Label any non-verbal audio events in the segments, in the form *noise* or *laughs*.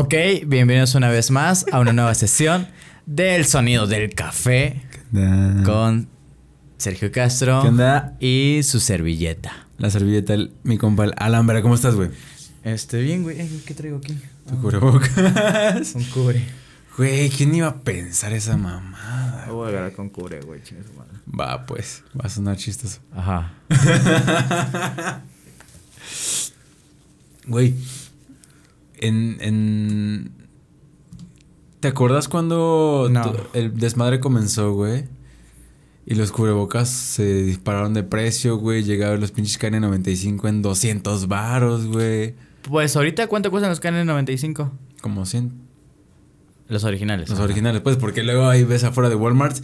Ok, bienvenidos una vez más a una nueva sesión del sonido del café con Sergio Castro ¿Qué onda? y su servilleta. La servilleta, el- mi compa, el. ¿Cómo estás, güey? Este, bien, güey. ¿Qué traigo aquí? Tu cubrebocas. Un cubre. Güey, ¿quién iba a pensar esa mamada? Lo voy a agarrar con cubre, güey. chingue su madre. Va, pues, va a sonar chistoso. Ajá. *laughs* Güey, en, en... ¿Te acuerdas cuando No. tu- el desmadre comenzó, güey? Y los cubrebocas se dispararon de precio, güey. Llegaron los pinches KN95 en 200 varos, güey. Pues ahorita, ¿cuánto cuestan los KN95? Como 100. Los originales. Los ajá. originales, pues, porque luego ahí ves afuera de Walmart.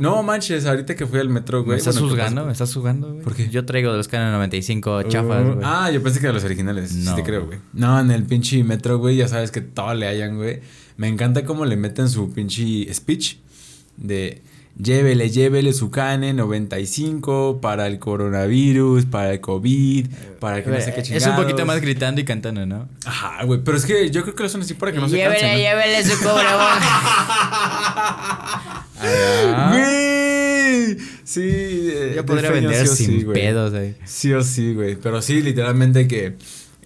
No manches, ahorita que fui al metro, ¿Me güey. estás bueno, ¿qué juzgando? ¿Me estás juzgando, güey? ¿Por qué? Yo traigo de los KN95 chafas, Uh, güey. ah, yo pensé que de los originales. Sí, No. te creo, güey. No, en el pinche metro, güey, ya sabes que todo le hayan, güey. Me encanta cómo le meten su pinche speech de llévele, llévele su cane 95 para el coronavirus, para el COVID, para que no sé qué es un poquito más gritando y cantando, ¿no? Ajá, güey, pero es que yo creo que lo hacen así para que no se llévele, cansen. ¿no? llévele su. Ah. *laughs* Güey. Sí. eh, Yo podría vender sí sin sí, pedos, güey. Sí o sí, güey. Pero sí, literalmente que,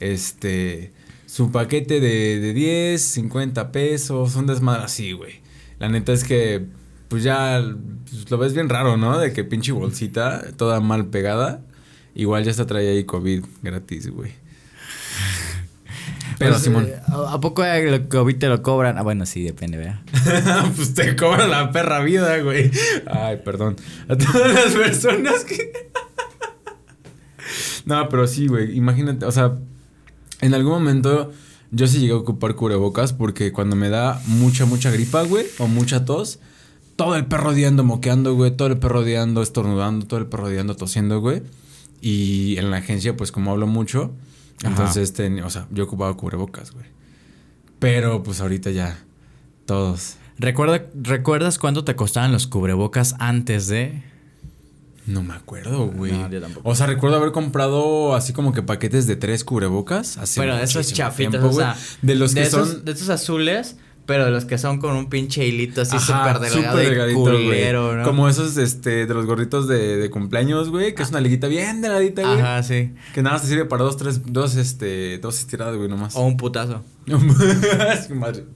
este, su paquete de, de 10, 50 pesos, un desmadre así, güey. La neta es que, pues ya, pues, lo ves bien raro, ¿no? De que pinche bolsita, toda mal pegada. Igual ya está trae ahí COVID gratis, güey. Pero, Pues, Simón. eh, ¿A a poco el COVID te lo cobran? Ah, bueno, sí, depende, ¿verdad? *laughs* pues te cobran la perra vida, güey. Ay, perdón. A todas las personas que. *laughs* no, pero sí, güey. Imagínate, o sea, en algún momento yo sí llegué a ocupar cubrebocas porque cuando me da mucha, mucha gripa, güey, o mucha tos, todo el perro odiando, moqueando, güey, todo el perro odiando, estornudando, todo el perro odiando, tosiendo, güey. Y en la agencia, pues como hablo mucho, Ajá. entonces, ten- o sea, yo ocupaba cubrebocas, güey. Pero pues ahorita ya, todos. Recuerda, ¿Recuerdas cuánto te costaban los cubrebocas antes de...? No me acuerdo, güey. No, yo tampoco. O sea, recuerdo haber comprado así como que paquetes de tres cubrebocas. Hace Bueno, de esos chafitos, tiempo, o sea, güey. De los que esos, son. De esos azules, pero de los que son con un pinche hilito así súper delgado súper y delgadito, culero. ¿no? Como esos este, de los gorritos de, de cumpleaños, güey. Que es una liguita bien delgadita, güey. Ajá, sí. Que nada más te sirve para dos, tres, dos, este, dos estiradas, güey, nomás. O un putazo. *laughs* Madre.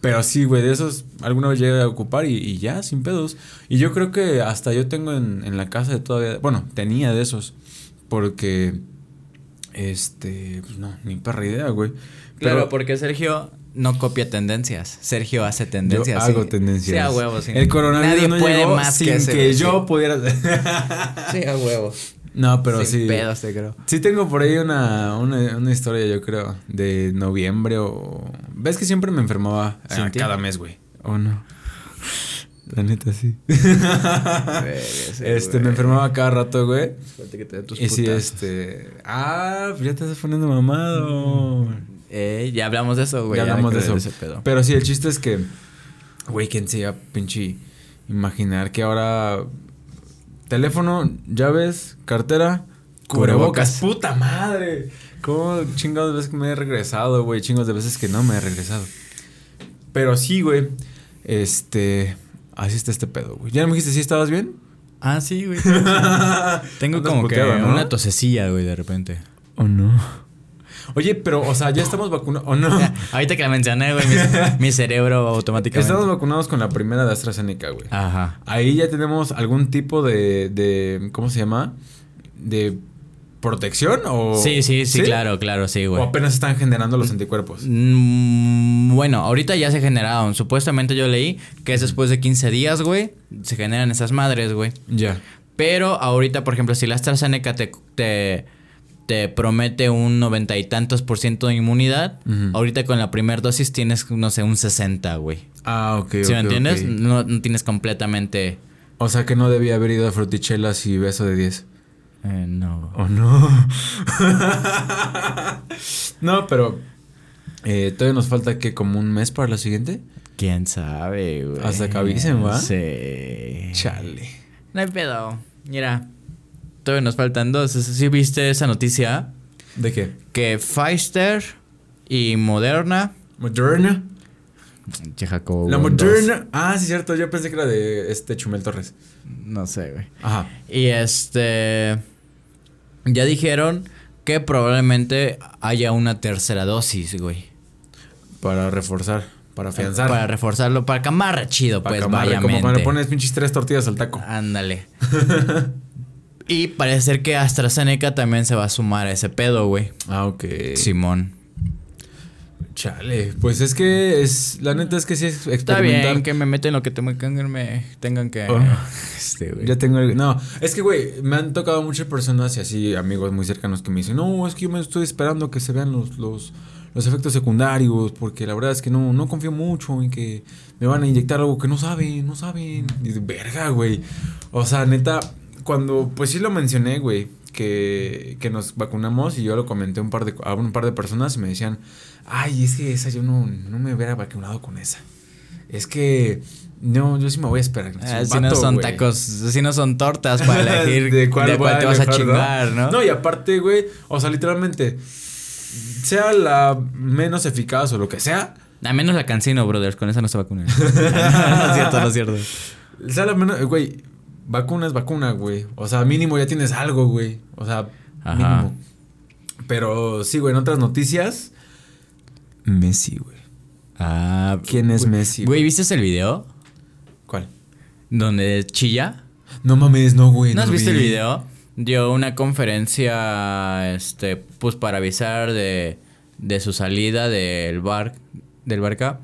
Pero sí, güey, de esos alguna vez llegué a ocupar y, y ya, sin pedos. Y yo creo que hasta yo tengo en, en la casa de todavía. Bueno, tenía de esos. Porque. Este. Pues no, ni perra idea, güey. Claro, Pero porque Sergio no copia tendencias. Sergio hace yo tendencias. hago sí. tendencias. Sí, a huevo, sí. El coronavirus Nadie no puede llegó más sin que ese, yo sí. pudiera. *laughs* Sí, a huevo. no, pero Sin sí. pedos, te creo. Sí tengo por ahí una, una, una historia, yo creo, de noviembre o... ¿Ves que siempre me enfermaba cada mes, güey? ¿O no? La neta, sí. este, me enfermaba cada rato, güey. Suerte que te dé tus Y sí, este... Ah, ya te estás poniendo mamado. Eh, ya hablamos de eso, güey. ya hablamos de eso. Pero sí, el chiste es que... Güey, ¿quién se iba a pinche imaginar que ahora... Teléfono, llaves, cartera, Cubrebocas. cubrebocas. ¡Puta madre! ¿Cómo chingados de veces que me he regresado, güey? Chingos de veces que no me he regresado. Pero sí, güey. Este... Así está este pedo, güey. ¿Ya no me dijiste si estabas bien? Ah, sí, güey. *laughs* Tengo como que una tosecilla, güey, de repente. ¿O no? Oye, pero, o sea, ya estamos vacunados. ¿O no? Ahorita que la mencioné, güey, mi, *laughs* mi cerebro automáticamente. Estamos vacunados con la primera de AstraZeneca, güey. Ajá. Ahí ya tenemos algún tipo de, de ¿cómo se llama? De protección o Sí, sí, sí, claro, claro, sí, O güey. apenas están generando los anticuerpos. Mm, bueno, ahorita ya se generaron. Supuestamente yo leí que es después de 15 días, güey, se generan esas madres, güey. Ya. Pero ahorita, por ejemplo, si la AstraZeneca te, te, te promete un noventa y tantos por ciento de inmunidad, ahorita con la primera dosis tienes, no sé, un 60, güey. Ah, ok. ¿Sí me ok, entiendes? No, no tienes completamente... O sea que no debía haber ido a frutichelas y beso de 10. eh, no. ¿O no? *laughs* no, pero eh, todavía nos falta que como un mes para la siguiente. ¿Quién sabe, güey? Hasta que avisen, ¿va? Sí. Chale. No hay pedo. Mira, todavía nos faltan dos. ¿Sí viste esa noticia? ¿De qué? Que Pfizer y Moderna. Moderna. Che, Jacobo, La dos. Moderna. Ah, sí, cierto. Yo pensé que era de este Chumel Torres. No sé, güey. Ajá. Y este. Ya dijeron que probablemente haya una tercera dosis, güey. Para reforzar, para afianzar. Para reforzarlo, para que amarre chido, Para pues, que amarre, vaya Como cuando le pones pinches tres tortillas al taco. Ándale. *laughs* y parece ser que AstraZeneca también se va a sumar a ese pedo, güey. Ah, ok. Simón. Chale. Pues es que es. La neta es que sí es Está experimentar. bien que me meten lo que me, me tengan que. Oh. *laughs* Este, güey. Ya tengo el- No, es que, güey, me han tocado muchas personas y así amigos muy cercanos que me dicen, no, es que yo me estoy esperando que se vean los, los, los efectos secundarios, porque la verdad es que no, no confío mucho en que me van a inyectar algo que no saben, no saben. Y de verga, güey. O sea, neta, cuando, pues sí lo mencioné, güey, que, que nos vacunamos y yo lo comenté a un par de, a un par de personas y me decían, ay, es que esa yo no, no me hubiera vacunado con esa. Es que, no, yo sí me voy a esperar. Ah, si no son tacos, si no son tortas para *laughs* elegir de cuál, te vas a chingar, ¿no? No, y aparte, güey, o sea, literalmente, sea la menos eficaz o lo que sea, A menos la cancino, brothers, con esa no se vacunan. *laughs* *laughs* no es cierto, no es cierto. sea la menos, güey, vacuna es vacuna, güey. O sea, mínimo ya tienes algo, güey. O sea, Ajá. mínimo. Pero sí, güey, en otras noticias, Messi, güey. Ah, ¿Quién es güey. Messi? Güey, ¿viste el video? ¿Cuál? Donde chilla. No mames, no, güey. ¿No has visto el vi. video? Dio una conferencia, este, pues para avisar de, de su salida del bar, del barca.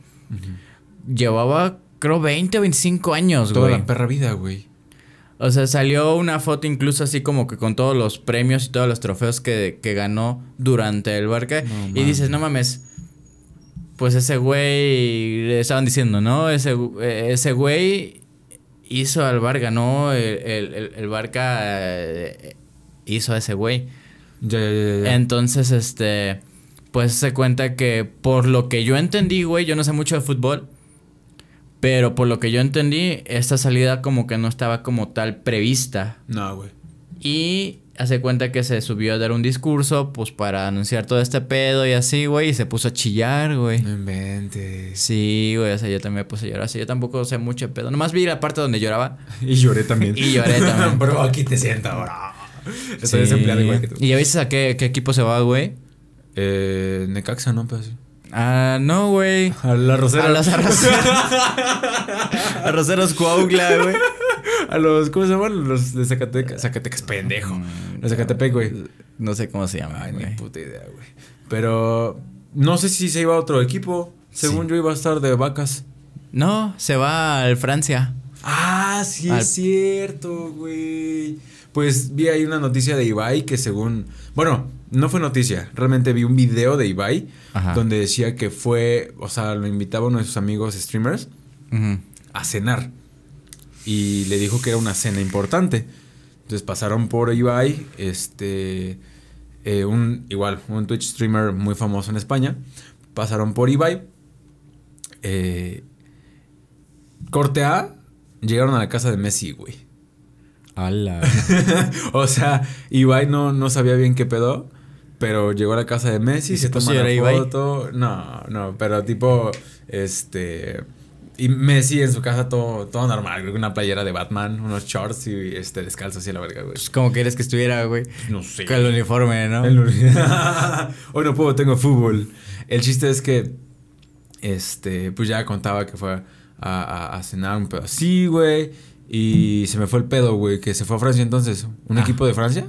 Llevaba, creo, 20 o 25 años, Toda güey. la perra vida, güey. O sea, salió una foto incluso así como que con todos los premios y todos los trofeos que, que ganó durante el barca. No y dices, no mames. Pues ese güey, le estaban diciendo, ¿no? Ese, ese güey hizo al Barca, ¿no? El, el, el- Barca eh, hizo a ese güey. Ya, ya, ya, ya. Entonces, este, pues se cuenta que por lo que yo entendí, güey, yo no sé mucho de fútbol, pero por lo que yo entendí, esta salida como que no estaba como tal prevista. No, güey. Y hace cuenta que se subió a dar un discurso, pues para anunciar todo este pedo y así, güey, y se puso a chillar, güey. No inventes. Sí, güey, o sea, yo también me puse a llorar, así yo tampoco sé mucho de pedo. Nomás vi la parte donde lloraba. *laughs* Y lloré también. Y lloré *laughs* también. Bro, aquí te siento, bro. Estoy Sí. desempleado igual que tú. ¿Y ya viste a qué, qué equipo se va, güey? Eh, Necaxa, ¿no? Pero sí. Ah, no, güey. A la Rosera. A los arroceros. *laughs* arroceros Coahuila, güey. A los, ¿cómo se llaman? Los de Zacatecas. Zacatecas, pendejo. Los de Zacatepec, güey. No sé cómo se llama, Ay, güey. ni puta idea, güey. Pero no sé si se iba a otro equipo. Según Sí. yo iba a estar de vacas. No, se va al Francia. Ah, sí Al- es cierto, güey. Pues vi ahí una noticia de Ibai que según... Bueno, no fue noticia. Realmente vi un video de Ibai Ajá. donde decía que fue... O sea, lo invitaba uno de sus amigos streamers a cenar. Y le dijo que era una cena importante. Entonces pasaron por Ibai, este, eh, un, igual, un Twitch streamer muy famoso en España. Pasaron por Ibai. Eh, corte A, llegaron a la casa de Messi, güey. Ala. *laughs* o sea, Ibai no, no sabía bien qué pedo. Pero llegó a la casa de Messi, ¿Y se se puso toma a la llorar Ibai? foto. No, no, pero tipo, este... Y Messi en su casa todo, todo normal, güey, una playera de Batman, unos shorts y este descalzo así a la verga, güey. Pues, ¿Cómo quieres que estuviera, güey? No sé. Con el uniforme, ¿no? El- *laughs* Hoy no puedo, tengo fútbol. El chiste es que, este, pues ya contaba que fue a, a- a cenar un pedo así, güey. Y se me fue el pedo, güey, que se fue a Francia entonces. ¿Un Ah. equipo de Francia?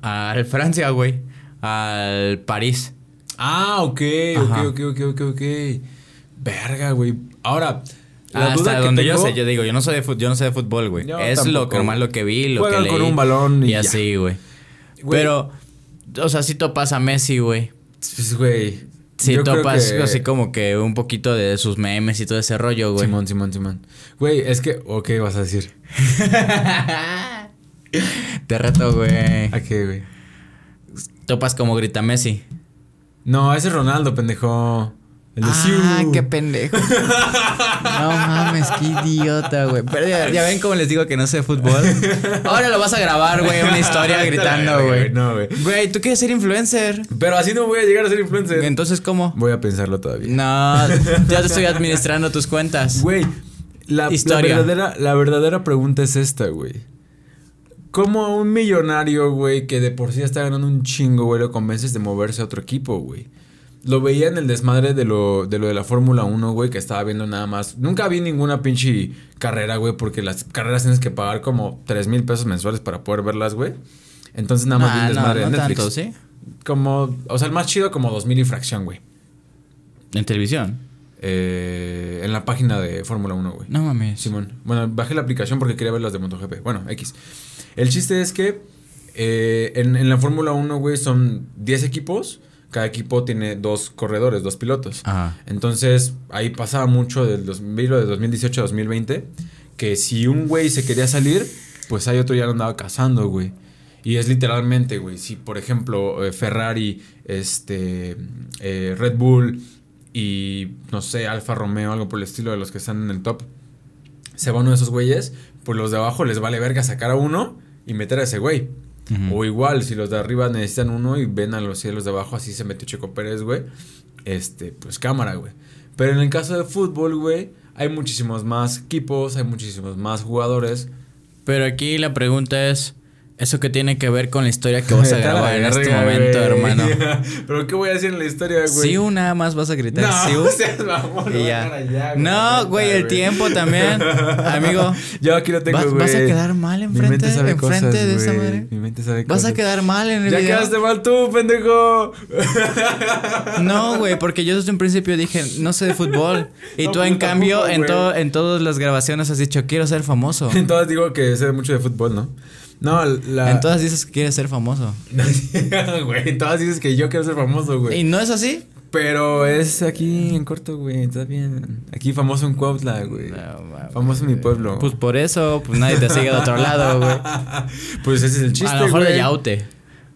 Al Francia, güey. Al París. Ah, ok, Ajá. ok, ok, ok, ok. Verga, güey. Ahora, la duda Hasta donde yo sé, yo digo, yo no soy de fútbol, yo no sé de fútbol, güey. Es lo que nomás lo que vi, lo Juegan que con un balón y ya. así, güey. Pero, o sea, si topas a Messi, güey. Pues, güey. Si topas que- así como que un poquito de sus memes y todo ese rollo, güey. Simón, Simón, Simón. Güey, es que, ¿o qué vas a decir? *laughs* Te reto, güey. ¿A qué, güey? Topas como grita Messi. No, ese es Ronaldo, pendejo. El Ah, qué pendejo. No mames, qué idiota, güey. Pero ya, ya ven cómo les digo que no sé fútbol. Ahora lo vas a grabar, güey, una historia *laughs* gritando, güey. No, güey. Güey, tú quieres ser influencer. Pero así no voy a llegar a ser influencer. Entonces, ¿cómo? Voy a pensarlo todavía. No, ya te estoy administrando tus cuentas. Güey, la, la Historia. verdadera, la verdadera pregunta es esta, güey. ¿Cómo a un millonario, güey, que de por sí está ganando un chingo, güey, lo convences de moverse a otro equipo, güey? Lo veía en el desmadre de lo de, lo de la Fórmula 1, güey, que estaba viendo nada más. Nunca vi ninguna pinche carrera, güey, porque las carreras tienes que pagar como 3 mil pesos mensuales para poder verlas, güey. Entonces nada más vi Ah, el no, desmadre no de Netflix. tanto, ¿sí? Como, o sea, el más chido como 2 mil y fracción, güey. En televisión. Eh, en la página de Fórmula 1, güey. No mames. Simón. Bueno, bajé la aplicación porque quería ver las de MotoGP. Bueno, X. El chiste es que eh, en, en la Fórmula 1, güey, son 10 equipos. Cada equipo tiene dos corredores, dos pilotos. Ajá. Entonces, ahí pasaba mucho del 2000, de 2018 a 2020. Que si un güey se quería salir, pues hay otro ya lo andaba cazando, güey. Y es literalmente, güey. Si, por ejemplo, eh, Ferrari, este, eh, Red Bull y, no sé, Alfa Romeo, algo por el estilo de los que están en el top, se va uno de esos güeyes, pues los de abajo les vale verga sacar a uno y meter a ese güey. O igual, si los de arriba necesitan uno y ven a los cielos de abajo, así se metió Checo Pérez, güey. Este, pues cámara, güey. Pero en el caso de fútbol, güey, hay muchísimos más equipos, hay muchísimos más jugadores. Pero aquí la pregunta es, ¿eso qué tiene que ver con la historia que vas a *laughs* grabar en este momento, güey. hermano? *laughs* Pero ¿qué voy a decir en la historia, güey? Sí, nada más vas a gritar. No, sí, o sea, vamos, y ya. allá, no, güey, el tiempo también, *laughs* amigo. Yo aquí lo tengo, ¿Vas, güey. vas a quedar mal enfrente, enfrente cosas, de esa güey. madre? Mi mente sabe Vas a cosas. quedar mal en el Ya video. quedaste mal tú, pendejo. No, güey, porque yo desde un principio dije, no sé de fútbol. Y No, tú, en pues, cambio, en, güey. todo, en todas las grabaciones has dicho, quiero ser famoso. Entonces digo que sé mucho de fútbol, ¿no? No, la. En todas dices que quieres ser famoso. *laughs* Güey, en todas dices que yo quiero ser famoso, ¿Y güey. no es así? Pero es aquí en corto, güey. Está bien. Aquí famoso en Cuautla, güey. No. Famoso en mi pueblo. Pues por eso, pues nadie te sigue de otro lado, güey. *laughs* Pues ese es el chiste, a lo mejor de güey. Yaute.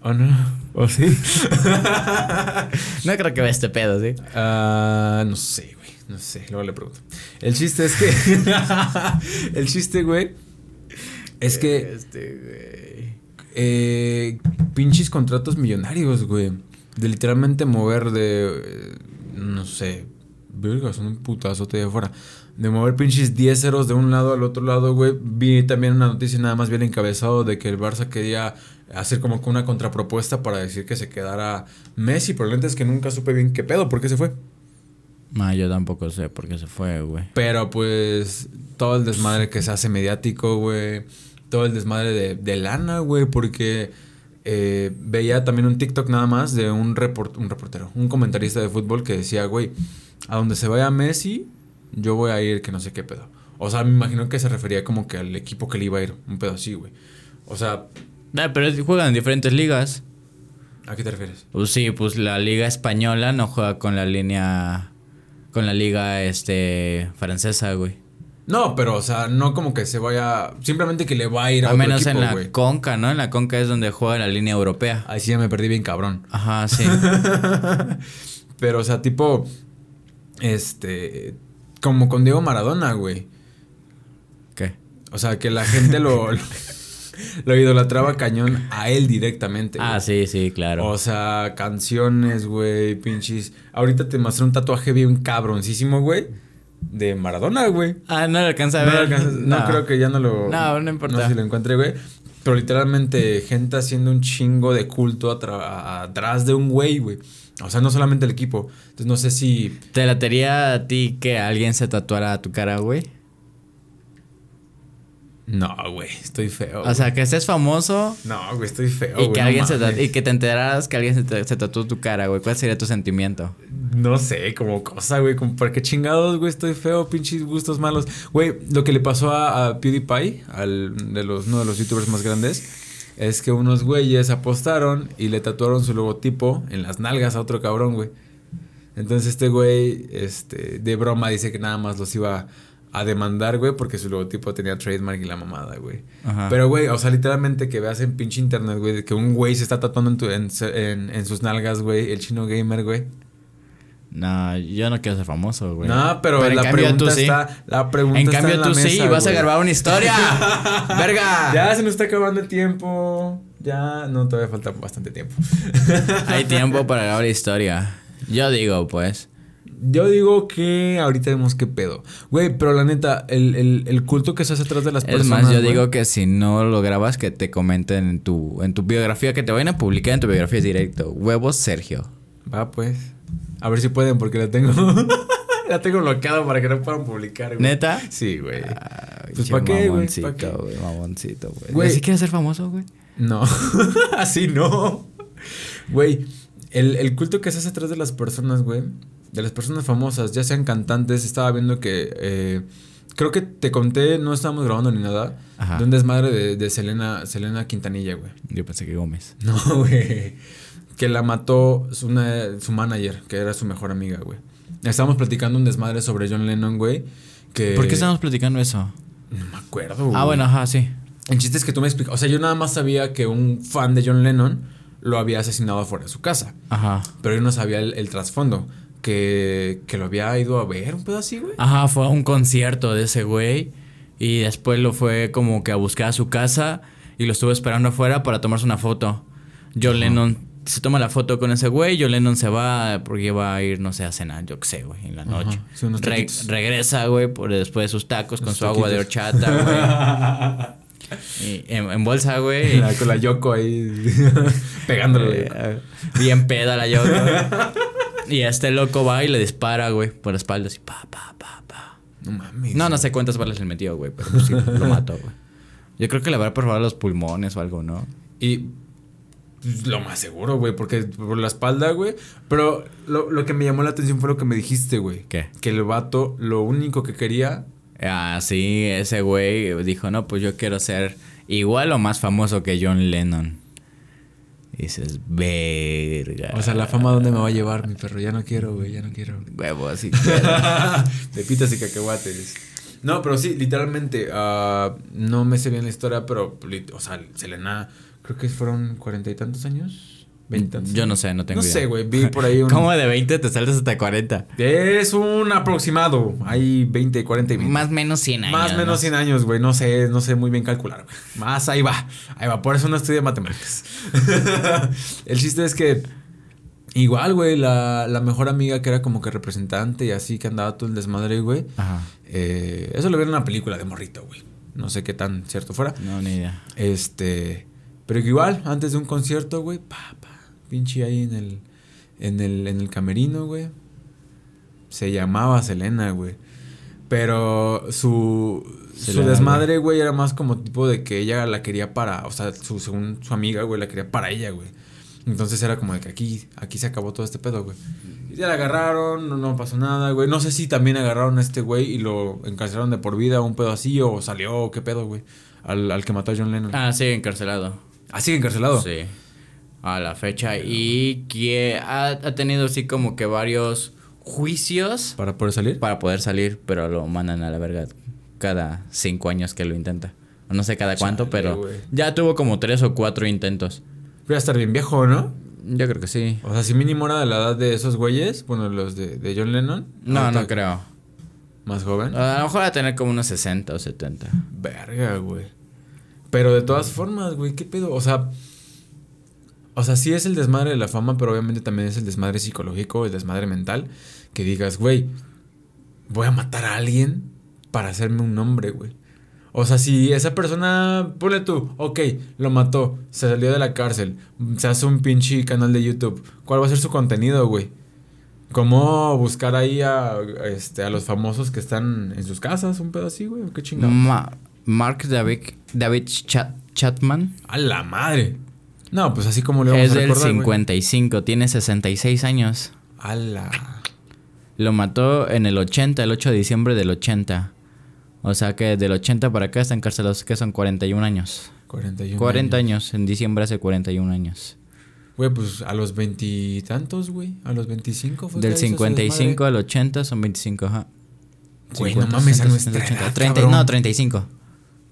¿O no? ¿O sí? *laughs* No creo que vea este pedo, ¿sí? Ah, no sé, güey. No sé. Luego le pregunto. El chiste es que. el chiste, güey. Es que. Este, güey. eh, pinches contratos millonarios, güey. De literalmente mover de. eh, no sé. Verga, son un putazote de afuera. De mover pinches 10 ceros de un lado al otro lado, güey. Vi también una noticia nada más bien encabezado de que el Barça quería hacer como que una contrapropuesta para decir que se quedara Messi. Pero neta es que nunca supe bien qué pedo, por qué se fue. No, yo tampoco sé por qué se fue, güey. Pero pues todo el desmadre que se hace mediático, güey. Todo el desmadre de, de lana, güey. Porque eh, veía también un TikTok nada más de un, report, un reportero, un comentarista de fútbol que decía, güey, a donde se vaya Messi, yo voy a ir que no sé qué pedo. O sea, me imagino que se refería como que al equipo que le iba a ir, un pedo así, güey. O sea, pero juegan en diferentes ligas. ¿a qué te refieres? Pues sí, pues la liga española no juega con la línea... Con la liga, este... Francesa, güey. No, pero, o sea, no como que se vaya. Simplemente que le va a ir a Al otro menos equipo, en la güey. Conca, ¿no? En la Conca es donde juega la línea europea. Ahí sí ya me perdí bien cabrón. Ajá, *laughs* sí. Pero, o sea, tipo. Este. Como con Diego Maradona, güey. ¿Qué? O sea, que la gente lo. *laughs* lo idolatraba cañón a él directamente. Ah, sí, sí, claro. O sea, canciones, güey, pinches. Ahorita te mostré un tatuaje bien cabroncísimo, güey. De Maradona, güey. Ah, no lo alcanza a No, ver. alcanzas- no creo que ya no lo. No, no importa. No sé si lo encuentre, güey. Pero literalmente, gente haciendo un chingo de culto a- atrás de un güey, güey. O sea, no solamente el equipo. Entonces, no sé si. ¿Te latería a ti que alguien se tatuara tu cara, güey? No, güey, estoy feo. O sea, que estés famoso No, güey, estoy feo. y güey, que no alguien se y que te enteraras que alguien se, te- se tatuó tu cara, güey. ¿Cuál sería tu sentimiento? No sé, como cosa, güey. Como, ¿Por qué chingados, güey? Estoy feo, pinches gustos malos. Güey, lo que le pasó a, a PewDiePie, al, de los, uno de los youtubers más grandes, es que unos güeyes apostaron y le tatuaron su logotipo en las nalgas a otro cabrón, güey. Entonces este güey, este, de broma dice que nada más los iba a demandar, güey, porque su logotipo tenía trademark y la mamada, güey. Pero, güey, o sea, literalmente que veas en pinche internet, güey, que un güey se está tatuando en, tu- en, en- en sus nalgas, güey, el chino gamer, güey. No, yo no quiero ser famoso, güey. No, pero, en la cambio pregunta tú sí. está. La pregunta En está cambio la tú sí, vas a grabar una historia. *laughs* ¡Verga! Ya se nos está acabando el tiempo. Ya, no, todavía falta bastante tiempo. Hay tiempo *laughs* para grabar historia. Yo digo, pues. Yo digo que ahorita vemos qué pedo. Güey, pero la neta, el, el, el culto que se hace atrás de las Es personas. más, yo güey, digo que si no lo grabas, que te comenten en tu, en tu biografía, que te vayan a publicar en tu biografía directo. Huevos Sergio. Va, pues. A ver si pueden, porque la tengo. *laughs* la tengo bloqueada para que no puedan publicar, güey. ¿Neta? Sí, güey. Ay, Pues, che, ¿pa' qué, güey? mamoncito, ¿Pa' qué? güey, mamoncito, güey. Güey. ¿Así quieres ser famoso, güey? No, *laughs* así no. Güey, el, el culto que se hace atrás de las personas, güey, de las personas famosas, ya sean cantantes, estaba viendo que, eh, creo que te conté, no estábamos grabando ni nada, Ajá. de un desmadre de, de Selena, Selena Quintanilla, güey. Yo pensé que Gómez. *laughs* No, güey. Que la mató su, una- su manager, que era su mejor amiga, güey. Estábamos platicando un desmadre sobre John Lennon, güey. Que... ¿Por qué estamos platicando eso? No me acuerdo, güey. Ah, bueno, ajá, sí. El chiste es que tú me explicas. O sea, yo nada más sabía que un fan de John Lennon lo había asesinado afuera de su casa. Ajá. Pero yo no sabía el, el trasfondo. Que, que lo había ido a ver un pedo así, güey. Ajá, fue a un concierto de ese güey. Y después lo fue como que a buscar a su casa. Y lo estuvo esperando afuera para tomarse una foto. John Lennon se toma la foto con ese güey. John Lennon se va porque va a ir, no sé, a cenar, yo qué sé, güey, en la noche. sí, unos Re- taquitos. regresa, güey, por después de sus tacos con su agua de horchata, güey. *laughs* en, en bolsa, güey. *laughs* Con la Yoko ahí *laughs* pegándole. Eh, bien peda la yo. Y este loco va y le dispara, güey, por la espalda así, pa, pa, pa, pa. No mames. No, no sé cuántas balas le metió, güey, pero pues sí, lo mató, güey. Yo creo que le habrá perforado los pulmones o algo, ¿no? Y pues, lo más seguro, güey, porque por la espalda, güey. Pero lo, lo que me llamó la atención fue lo que me dijiste, güey. ¿Qué? Que el vato lo único que quería. Ah, sí, ese güey dijo, no, pues yo quiero ser igual o más famoso que John Lennon. Y dices, verga. O sea, la fama, ¿dónde me va a llevar, mi perro? Ya no quiero, güey, ya no quiero. Huevo, así. *laughs* de pitas y cacahuates. No, pero sí, literalmente, ah, no me sé bien la historia, pero, o sea, Selena, creo que fueron cuarenta y tantos años. Veintitantos. Yo no sé, no tengo No idea. sé, güey, vi por ahí un... ¿Cómo de 20 te saltas hasta 40? Es un aproximado. Hay 20, 40 y 20. Más o menos 100 años. Más o menos ¿no? 100 años, güey. No sé, no sé muy bien calcular, güey. Más ahí va. Ahí va. Por eso no estudié matemáticas. *laughs* El chiste es que. Igual, güey, la, la mejor amiga que era como que representante y así que andaba todo el desmadre, güey. Ajá. eh, eso lo vi en una película de morrito, güey. No sé qué tan cierto fuera. No, ni idea. Este. Pero que igual, antes de un concierto, güey, pa, pa, pinche ahí en el, en el, en el camerino, güey. Se llamaba Selena, güey. Pero su, su desmadre, güey, era más como tipo de que ella la quería para, o sea, su, según su amiga, güey, la quería para ella, güey. Entonces era como de que aquí, aquí se acabó todo este pedo, güey. Y ya la agarraron, no, no pasó nada, güey. No sé si también agarraron a este güey y lo encarcelaron de por vida, un pedo así, o salió, o qué pedo, güey. Al, al que mató a John Lennon. Ah, sí, encarcelado. ¿Ah, sigue encarcelado? Sí. A la fecha. Y que ha, ha tenido así como que varios juicios ¿Para poder salir? para poder salir, pero lo mandan a la verga cada cinco años que lo intenta. No sé cada cuánto, Chale, pero ya tuvo como tres o cuatro intentos. Voy a estar bien viejo, ¿no? Yo creo que sí. O sea, si mínimo era de la edad de esos güeyes, bueno, los de, de John Lennon. No, no creo. Más joven. A lo mejor va a tener como unos 60 o 70. Verga, güey. Pero de todas formas, güey, ¿qué pedo? O sea, o sea, sí es el desmadre de la fama, pero obviamente también es el desmadre psicológico, el desmadre mental. Que digas, güey, voy a matar a alguien para hacerme un nombre, güey. O sea, si esa persona, ponle tú, ok, lo mató, se salió de la cárcel, se hace un pinche canal de YouTube, ¿cuál va a ser su contenido, güey? ¿Cómo buscar ahí a, este, a los famosos que están en sus casas? Un pedo así, güey. ¿Qué chingado? Ma- Mark David, David Chat- Chatman A la madre. No, pues así como le vamos es a del recordar, güey. 55, tiene 66 años. A la... Lo mató en el 80, el 8 de diciembre del 80. O sea que del 80 para acá está encarcelados, que son 41 años. 41 40 años, en diciembre hace 41 años. Güey, pues a los veintitantos, güey. A los 25 fue Del hizo su 55 desmadre. al 80 son 25, ajá. Güey, no 50, mames, a 60, nuestra 70, edad, 30, cabrón. no, 35.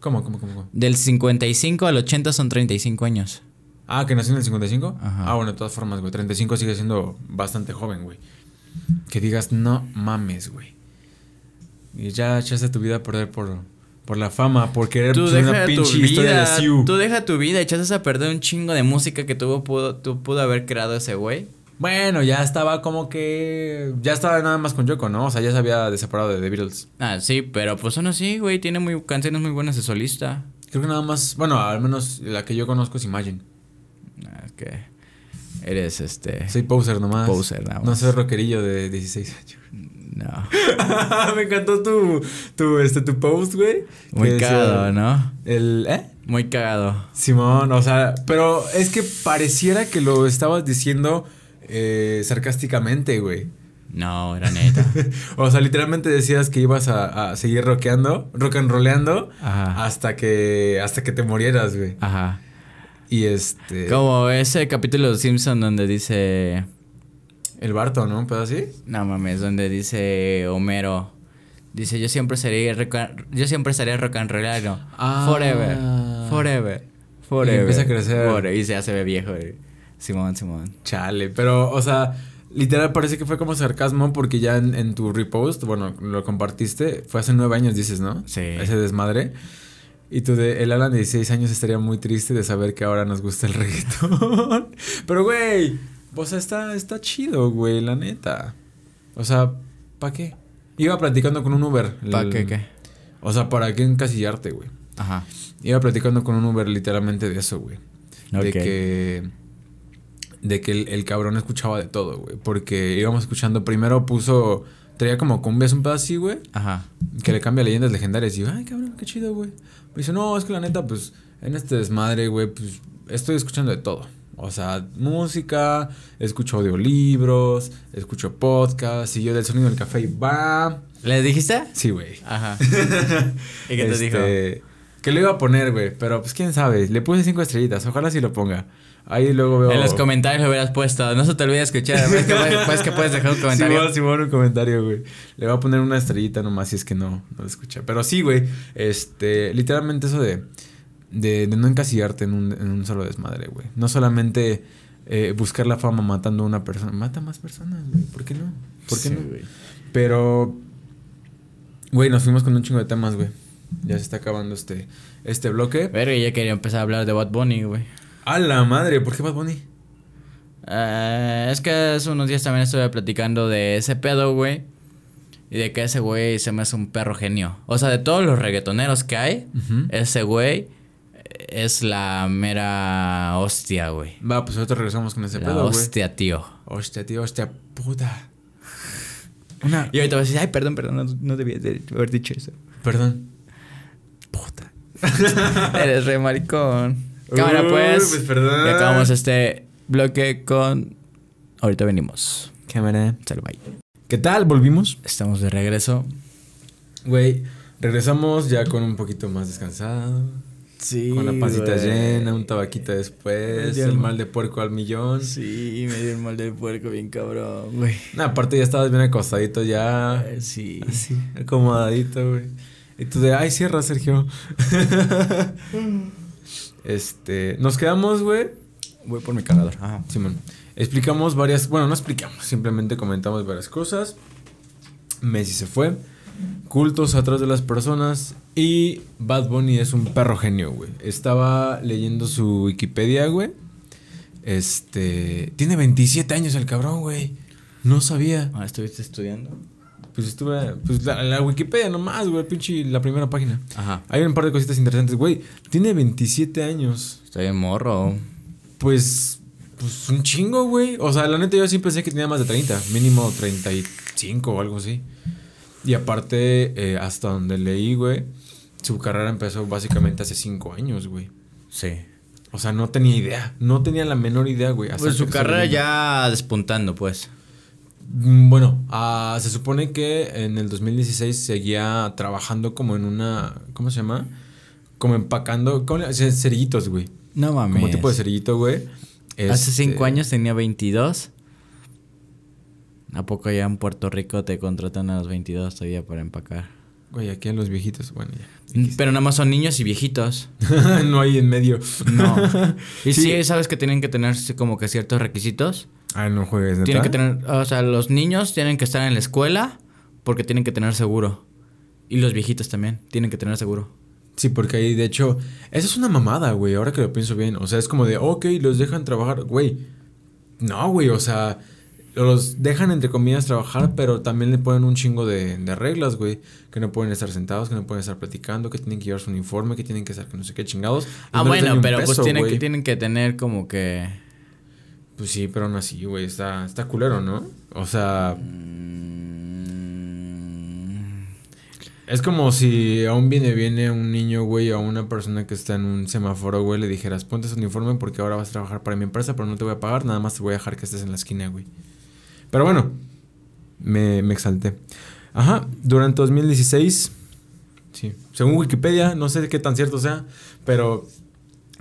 ¿Cómo, cómo, cómo, cómo? Del 55 al 80 son 35 años. Ah, que nació en el 55. Ajá. Ah, bueno, de todas formas, güey. 35 sigue siendo bastante joven, güey. que digas, no mames, güey. Y ya echaste tu vida a perder por, por la fama, por querer Tú una deja tu pinche historia de vida, Siu. tú deja tu vida, echaste a perder un chingo de música que tuvo, pudo, tú pudo haber creado ese güey. Bueno, ya estaba como que. Ya estaba nada más con Yoko, ¿no? O sea, ya se había separado de The Beatles. Ah, sí, pero pues aún así, güey, tiene muy, canciones muy buenas de solista. Creo que nada más. Bueno, al menos la que yo conozco es Imagine. Que eres este... Soy poser nomás. Poser nada No más. soy rockerillo de 16 años. No. *laughs* Me encantó tu, tu, este, tu post, güey. Muy cagado, ¿no? El, ¿eh? Muy cagado. Simón, o sea, pero es que pareciera que lo estabas diciendo eh, sarcásticamente, güey. No, era neta. *laughs* O sea, literalmente decías que ibas a, a seguir rockeando, rock and rolleando, Ajá. hasta que, hasta que te murieras, güey. Ajá. Y este... Como ese capítulo de Simpson donde dice... El Barto, ¿no? ¿Un pedo así? No mames, donde dice Homero... Dice, yo siempre seré rock and- yo siempre seré rock and rollero. Ah. Forever. Forever. Forever. empieza a crecer. Forever. Y se hace viejo. güey. Simón, Simón. Chale, pero, o sea, literal parece que fue como sarcasmo porque ya en, en tu repost, bueno, lo compartiste, fue hace nueve años, dices, ¿no? Sí. Ese desmadre. Y tú de el Alan de 16 años estaría muy triste de saber que ahora nos gusta el *laughs* reggaetón. pero, güey, o sea, está, está chido, güey, la neta. O sea, ¿para qué? Iba platicando con un Uber. ¿Para qué qué? O sea, ¿para qué encasillarte, güey? Ajá. Iba platicando con un Uber literalmente de eso, güey. De Ok. que. De que el, el cabrón escuchaba de todo, güey. Porque íbamos escuchando. Primero puso. Traía como cumbias un pedazo así, güey. Ajá. Que le cambia leyendas legendarias. Y yo, ay, cabrón, qué chido, güey. Me dice, no, es que la neta, pues. En este desmadre, güey, pues. Estoy escuchando de todo. O sea, música, escucho audiolibros, escucho podcasts, y yo del sonido del café y va. ¿Le dijiste? Sí, güey. Ajá. *laughs* ¿Y qué te dijo? Este, Que lo iba a poner, güey. Pero pues quién sabe. Le puse cinco estrellitas. Ojalá sí lo ponga. Ahí luego veo. En los comentarios lo hubieras puesto. No se te olvide escuchar. ¿Ves que, puedes, ves que puedes dejar un comentario? Simón, Simón, un comentario, güey. Le voy a poner una estrellita nomás si es que no, no lo escucha. Pero sí, güey. Este, literalmente eso de, de, de no encasillarte en un, en un solo desmadre, güey. No solamente eh, buscar la fama matando a una persona. Mata más personas, güey. ¿Por qué no? ¿Por qué Sí, no? güey. Pero, güey, nos fuimos con un chingo de temas, güey. Ya se está acabando este, este bloque. Pero ya quería empezar a hablar de Bad Bunny, güey. A la madre, ¿por qué Bad Bunny? Eh, es que hace unos días también estuve platicando de ese pedo, güey. Y de que ese güey se me hace un perro genio. O sea, de todos los reggaetoneros que hay, ese güey es la mera hostia, güey. Va, pues nosotros regresamos con ese La pedo, güey. hostia, tío. Hostia, tío, hostia, puta. Una. Y ahorita vas a decir, ay, perdón, perdón, no, no debía de haber dicho eso. Perdón. Puta. *laughs* Eres re maricón. Cámara, Uy, pues. pues, perdón. Y acabamos este bloque con. Ahorita venimos. Cámara. Sale, bye. ¿Qué tal? ¿Volvimos? Estamos de regreso. Güey, regresamos ya con un poquito más descansado. Sí. con la pancita llena, un tabaquito después, el no. mal de puerco al millón. Sí, me dio el mal del puerco bien cabrón, güey. Nah, aparte ya estabas bien acostadito ya. Eh, Sí. Así, acomodadito, güey. Y tú de, ay, cierra, Sergio. *laughs* este, nos quedamos, güey. Voy por mi cargador. Ajá. Simón. Explicamos varias, bueno, no explicamos, simplemente comentamos varias cosas. Messi se fue. Cultos atrás de las personas. Y Bad Bunny es un perro genio, güey. Estaba leyendo su Wikipedia, güey. Este. Tiene 27 años el cabrón, güey. No sabía. Ah, ¿estuviste estudiando? Pues estuve. Pues la, la Wikipedia nomás, güey. Pinche la primera página. Ajá. Hay un par de cositas interesantes, güey. Tiene 27 años. Estoy en morro. Pues. Pues un chingo, güey. O sea, la neta yo sí pensé que tenía más de 30. Mínimo 35 o algo así. Y aparte, eh, hasta donde leí, güey. Su carrera empezó básicamente hace 5 años, güey. Sí. O sea, no tenía idea. No tenía la menor idea, güey. Pues su carrera ya despuntando, pues. Mm, Bueno, ah, se supone que en el 2016 seguía trabajando como en una. ¿Cómo se llama? Como empacando. ¿cómo le- ce- Cerillitos, güey. No mames. Como tipo de cerillito, güey. Hace Este, cinco años tenía 22. ¿A poco ya en Puerto Rico te contratan a los 22 todavía para empacar? Güey, aquí en los viejitos, bueno, ya. Pero nada más son niños y viejitos. *laughs* no hay en medio. No. *laughs* Y sí. Sí. sabes que tienen que tener como que ciertos requisitos. Ah, no juegues, ¿neta? Tienen que tener, o sea, los niños tienen que estar en la escuela porque tienen que tener seguro. Y los viejitos también tienen que tener seguro. Sí, porque ahí, de hecho, eso es una mamada, güey, ahora que lo pienso bien. O sea, es como de, ok, los dejan trabajar, güey. No, güey, o sea, los dejan entre comillas trabajar, pero también le ponen un chingo de, de reglas, güey. Que no pueden estar sentados, que no pueden estar platicando, que tienen que llevar su uniforme, que tienen que estar que no sé qué chingados. Ah, no bueno, pero pues tienen que, tienen que tener como que... Pues sí, pero aún así, güey, está, está culero, ¿no? O sea, es como si a un viene viene un niño, güey, a una persona que está en un semáforo, güey, le dijeras, ponte ese uniforme porque ahora vas a trabajar para mi empresa, pero no te voy a pagar, nada más te voy a dejar que estés en la esquina, güey. Pero bueno, me, me exalté. Ajá, durante 2016, sí, según Wikipedia, no sé qué tan cierto sea, pero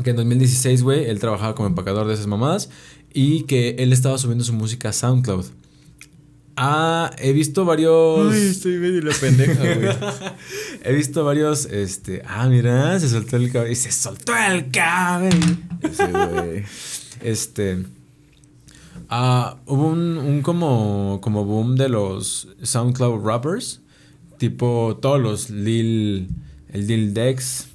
que en 2016, güey, él trabajaba como empacador de esas mamadas y que él estaba subiendo su música a SoundCloud. Ah, he visto varios... estoy medio la pendeja, güey. *laughs* He visto varios, este, ah, mira, se soltó el cabello. Y se soltó el cabello. Sí, güey. Este, ah, hubo un, un como, como boom de los SoundCloud rappers. Tipo, todos los Lil, el Lil Dex,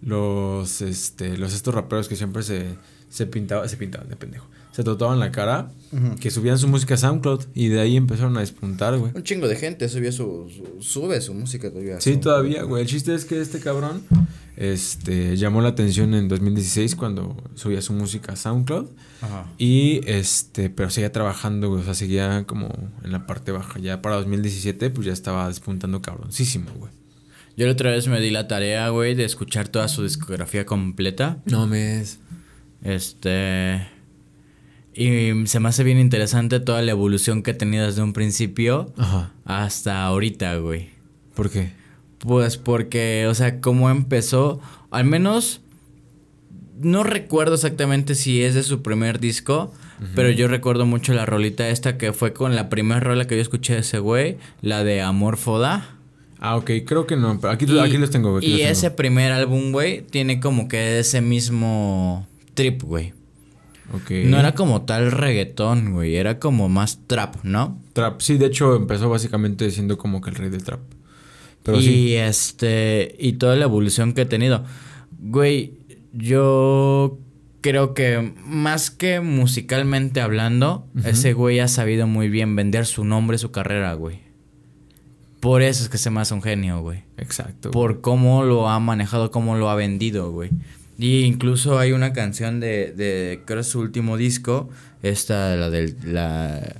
los, este, los estos raperos que siempre se, se pintaban, se pintaban de pendejo. Se tatuaban la cara, que subían su música a SoundCloud y de ahí empezaron a despuntar, güey. Un chingo de gente subió su, su- sube su música todavía. Sí, todavía, güey. El chiste es que este cabrón este, llamó la atención en 2016 cuando subía su música a SoundCloud. Ajá. Y este, pero seguía trabajando, güey. O sea, seguía como en la parte baja. Ya para 2017, pues ya estaba despuntando cabroncísimo, güey. Yo la otra vez me di la tarea, güey, de escuchar toda su discografía completa. No me Este. Y se me hace bien interesante toda la evolución que ha tenido desde un principio Ajá. hasta ahorita, güey. ¿Por qué? Pues porque, o sea, cómo empezó, al menos no recuerdo exactamente si es de su primer disco, pero yo recuerdo mucho la rolita esta que fue con la primera rola que yo escuché de ese güey, la de Amor Foda. Ah, ok. Creo que no. Pero aquí, Y- aquí los tengo, aquí Y los tengo. ese primer álbum, güey, tiene como que ese mismo trip, güey. Ok. No era como tal reggaetón, güey, era como más trap, ¿no? Trap. Sí, de hecho empezó básicamente siendo como que el rey del trap. Pero y sí. este, y toda la evolución que he tenido. Güey, yo creo que más que musicalmente hablando, ese güey ha sabido muy bien vender su nombre, su carrera, güey. Por eso es que se me hace un genio, güey. Exacto. Por cómo lo ha manejado, cómo lo ha vendido, güey. Y incluso hay una canción de, de creo es su último disco, esta, la del, la,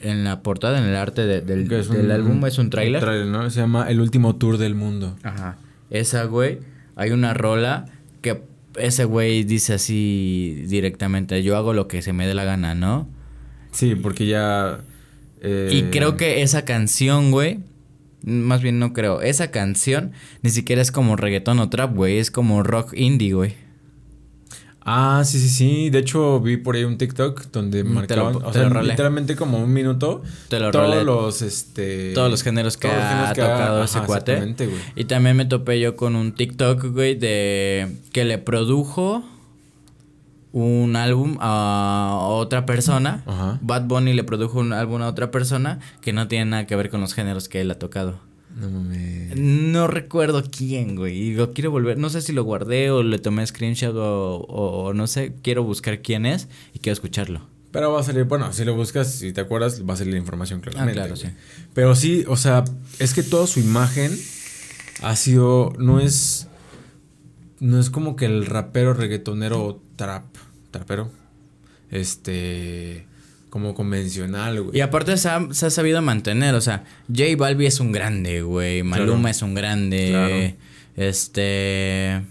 en la portada, en el arte de- del, del un- álbum, es un tráiler. ¿no? Se llama El último tour del mundo. Ajá. Esa, güey, hay una rola que ese güey dice así directamente, yo hago lo que se me dé la gana, ¿no? Sí, porque ya. eh, Y creo que esa canción, güey, más bien no creo, esa canción ni siquiera es como reggaetón o trap, güey, es como rock indie, güey. Ah, sí, sí, sí. De hecho, vi por ahí un TikTok donde Mm, marcaban. lo- o te sea, lo rolé. literalmente como un minuto. Te lo todos rolé. los, este. Todos los géneros que ha géneros que tocado ese cuate. Y también me topé yo con un TikTok, güey, de que le produjo un álbum a otra persona. Ajá. Bad Bunny le produjo un álbum a otra persona que no tiene nada que ver con los géneros que él ha tocado. No mames. No recuerdo quién, güey. Y lo quiero volver. No sé si lo guardé o le tomé screenshot o, o- o no sé. Quiero buscar quién es y quiero escucharlo. Pero va a salir, bueno, si lo buscas, si te acuerdas, va a salir la información claramente. Ah, claro, sí. Pero sí, o sea, es que toda su imagen ha sido, no es, no es como que el rapero reggaetonero trap, trapero, este, como convencional, güey. Y aparte se ha, se ha sabido mantener. O sea, J Balbi es un grande, güey. Maluma Claro. es un grande. Claro. Este.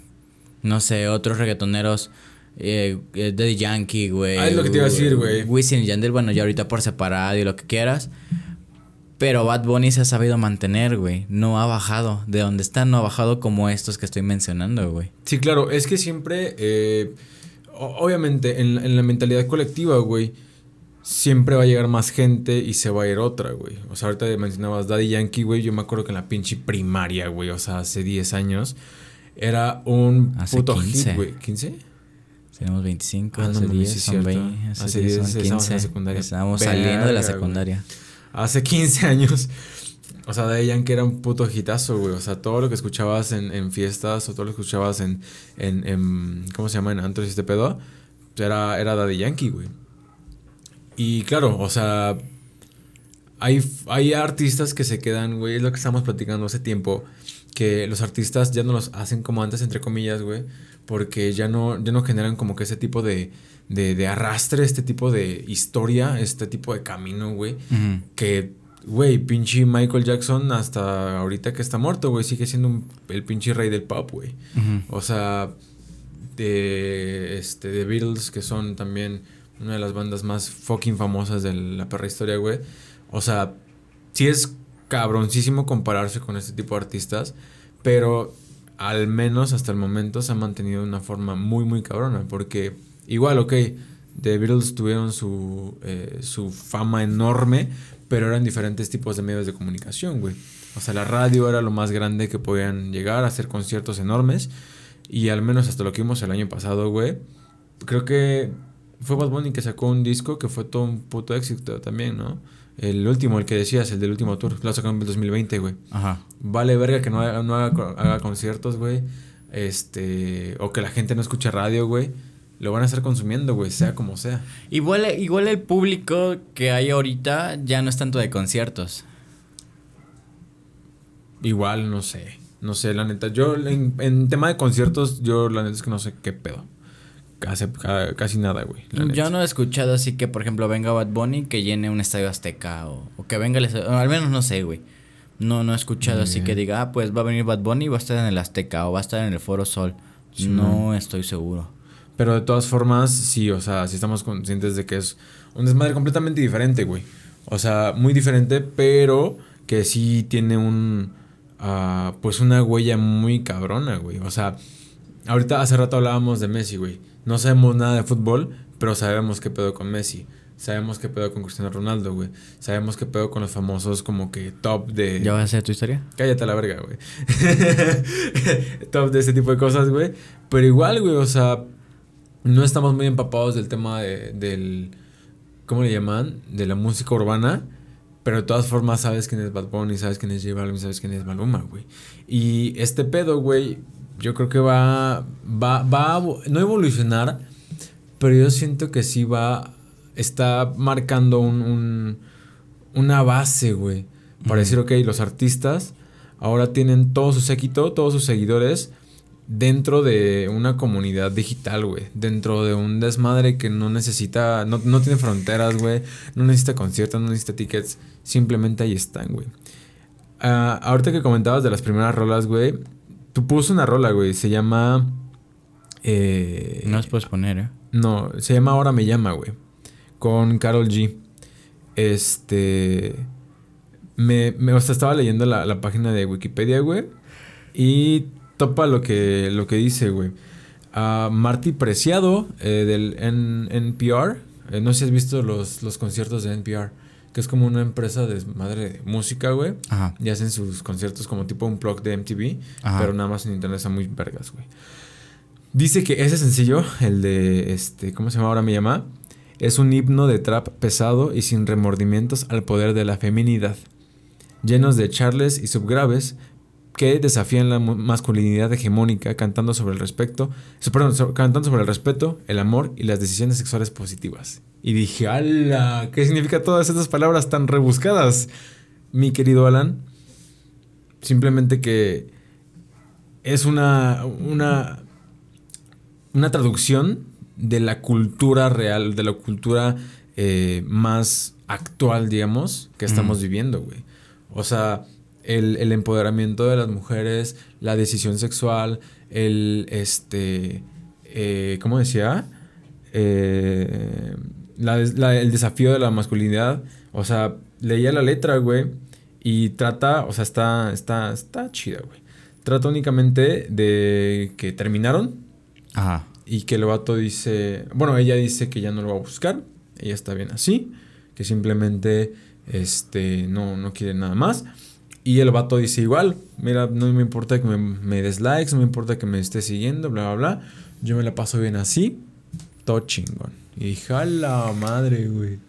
No sé, otros reggaetoneros. Eh, eh, Daddy Yankee, güey. Ah, es lo que te iba a decir, güey. Wisin y Yandel, bueno, ya ahorita por separado y lo que quieras. Pero Bad Bunny se ha sabido mantener, güey. No ha bajado. De donde está, no ha bajado como estos que estoy mencionando, güey. Sí, claro, es que siempre, eh, obviamente, en, la- en la mentalidad colectiva, güey, siempre va a llegar más gente y se va a ir otra, güey. O sea, ahorita mencionabas Daddy Yankee, güey, yo me acuerdo que en la pinche primaria, güey, o sea, hace 10 años, era un Hace puto 15. hit, güey. ¿15? Tenemos 25, Ah, no hace mames, 10, sí es son cierto. 20, hace Hace 10 10 son estábamos en la 15. secundaria. Estábamos saliendo de la secundaria. Hace 15 años. O sea, Daddy Yankee era un puto hitazo, güey. O sea, todo lo que escuchabas en, en fiestas o todo lo que escuchabas en, en, en- ¿Cómo se llama? En antros y este pedo. Era, era Daddy Yankee, güey. Y claro, o sea. Hay, hay artistas que se quedan, güey. Es lo que estábamos platicando hace tiempo. Que los artistas ya no los hacen como antes, entre comillas, güey. Porque ya no, ya no generan como que ese tipo de, de, de arrastre, este tipo de historia, este tipo de camino, güey. Que, güey, pinche Michael Jackson hasta ahorita que está muerto, güey, sigue siendo un- el pinche rey del pop, güey. O sea, de, este, de Beatles, que son también una de las bandas más fucking famosas de la perra historia, güey. O sea, sí es cabroncísimo compararse con este tipo de artistas, pero al menos hasta el momento se ha mantenido de una forma muy, muy cabrona, porque igual, ok, The Beatles tuvieron su, eh, su fama enorme, pero eran diferentes tipos de medios de comunicación, güey. O sea, la radio era lo más grande que podían llegar a hacer conciertos enormes. Y al menos hasta lo que vimos el año pasado, güey. Creo que fue Bad Bunny que sacó un disco que fue todo un puto éxito también, ¿no? El último, el que decías, el del último tour. Lo sacó en el 2020, güey. Ajá. Vale verga que no haga, no haga, haga conciertos, güey. Este... O que la gente no escuche radio, güey. Lo van a estar consumiendo, güey, sea como sea. Igual, igual el público que hay ahorita ya no es tanto de conciertos. Igual, no sé. No sé, la neta. Yo, en, en tema de conciertos, yo la neta es que no sé qué pedo. Casi, ca- casi nada, güey. Yo no he escuchado así que, por ejemplo, venga Bad Bunny que llene un estadio azteca o, o que venga el estadio- al menos no sé, güey. No, no he escuchado así Bien. que diga, ah, pues va a venir Bad Bunny y va a estar en el Azteca o va a estar en el Foro Sol. Sí, no estoy seguro. Pero de todas formas, sí, o sea, sí estamos conscientes de que es un desmadre completamente diferente, güey. O sea, muy diferente, pero que sí tiene un. ah, pues una huella muy cabrona, güey. O sea, ahorita hace rato hablábamos de Messi, güey. No sabemos nada de fútbol, pero sabemos qué pedo con Messi. Sabemos qué pedo con Cristiano Ronaldo, güey. Sabemos qué pedo con los famosos como que top de... ¿Ya vas a hacer tu historia? Cállate a la verga, güey. *laughs* Top de ese tipo de cosas, güey. Pero igual, güey, o sea, no estamos muy empapados del tema de, del. ¿Cómo le llaman? De la música urbana. Pero de todas formas sabes quién es Bad Bunny, sabes quién es J Balvin, sabes quién es Maluma, güey. Y este pedo, güey, yo creo que va, va, va a no evolucionar, pero yo siento que sí va, está marcando un, un- una base, güey. Para decir, ok, los artistas ahora tienen todo su séquito, todos sus seguidores dentro de una comunidad digital, güey. Dentro de un desmadre que no necesita, no, no tiene fronteras, güey. No necesita conciertos, no necesita tickets. Simplemente ahí están, güey. Ah, ahorita que comentabas de las primeras rolas, güey. Tú puso una rola, güey. Se llama... eh, No las puedes poner, ¿eh? no, se llama Ahora me llama, güey. Con Carol G. Este. Me, me- o sea, estaba leyendo la, la página de Wikipedia, güey. Y topa lo que, lo que dice, güey. Ah, Marty Preciado, eh, del N- NPR. eh, no sé si has visto los, los conciertos de NPR. Que es como una empresa de madre de música, güey. Ajá. Y hacen sus conciertos como tipo un blog de MTV. Ajá. Pero nada más en internet están muy vergas, güey. Dice que ese sencillo, el de este, ¿cómo se llama? Ahora me llama. Es un himno de trap pesado y sin remordimientos al poder de la feminidad. Llenos de charles y subgraves que desafían la masculinidad hegemónica cantando sobre el respeto, so- perdón, so- cantando sobre el respeto, el amor y las decisiones sexuales positivas. Y dije, ¡ala! ¿Qué significa todas estas palabras tan rebuscadas? Mi querido Alan, simplemente que es una, una, una traducción de la cultura real, de la cultura eh, más actual, digamos, que estamos Mm. viviendo, güey. O sea, el, el empoderamiento de las mujeres, la decisión sexual, el, este, eh, ¿cómo decía? Eh, la el desafío de la masculinidad. O sea, leía la letra, güey, y trata, o sea, está, está, está chida, güey. Trata únicamente de que terminaron Ajá. y que el vato dice, bueno, ella dice que ya no lo va a buscar, ella está bien así, que simplemente este, no, no quiere nada más. Y el vato dice igual, mira, no me importa que me, me des likes, no me importa que me estés siguiendo, bla, bla, bla. Yo me la paso bien así. todo chingón. Y dije, a la madre, güey.